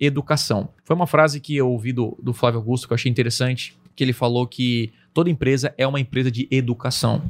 educação. Foi uma frase que eu ouvi do, do Flávio Augusto que eu achei interessante, que ele falou que toda empresa é uma empresa de educação.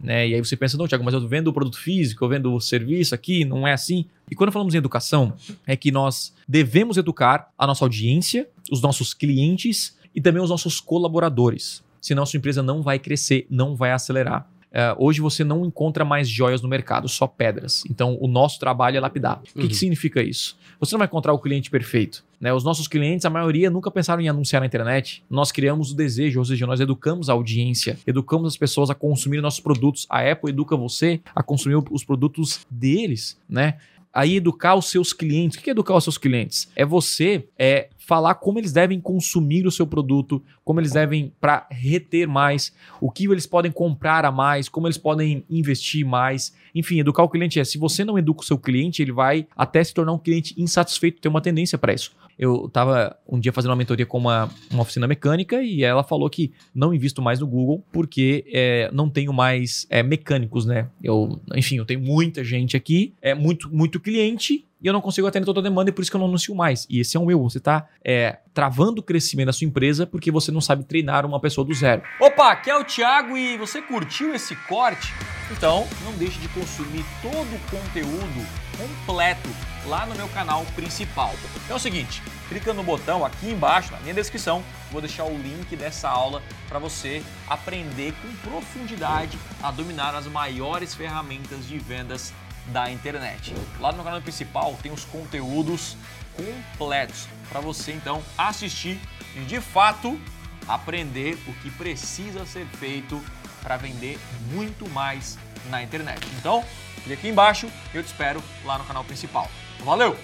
Né? E aí você pensa, não, Tiago, mas eu vendo o produto físico, eu vendo o serviço aqui, não é assim. E quando falamos em educação, é que nós devemos educar a nossa audiência, os nossos clientes e também os nossos colaboradores. Senão a sua empresa não vai crescer, não vai acelerar. Uh, hoje você não encontra mais joias no mercado, só pedras. Então, o nosso trabalho é lapidar. O que, que uhum. significa isso? Você não vai encontrar o cliente perfeito. Né? Os nossos clientes, a maioria, nunca pensaram em anunciar na internet. Nós criamos o desejo, ou seja, nós educamos a audiência, educamos as pessoas a consumir nossos produtos. A Apple educa você a consumir os produtos deles, né? Aí educar os seus clientes. O que é educar os seus clientes? É você é falar como eles devem consumir o seu produto, como eles devem para reter mais, o que eles podem comprar a mais, como eles podem investir mais. Enfim, educar o cliente é, se você não educa o seu cliente, ele vai até se tornar um cliente insatisfeito, tem uma tendência para isso. Eu estava um dia fazendo uma mentoria com uma, uma oficina mecânica e ela falou que não invisto mais no Google porque é, não tenho mais é, mecânicos, né? Eu, enfim, eu tenho muita gente aqui, é muito, muito cliente e eu não consigo atender toda a demanda e por isso que eu não anuncio mais. E esse é um erro. Você está é, travando o crescimento da sua empresa porque você não sabe treinar uma pessoa do zero. Opa, aqui é o Thiago e você curtiu esse corte? Então não deixe de consumir todo o conteúdo completo lá no meu canal principal. É o seguinte, clica no botão aqui embaixo na minha descrição, vou deixar o link dessa aula para você aprender com profundidade a dominar as maiores ferramentas de vendas da internet. Lá no canal principal tem os conteúdos completos para você então assistir e de fato aprender o que precisa ser feito para vender muito mais na internet. Então, clique aqui embaixo eu te espero lá no canal principal. Valeu!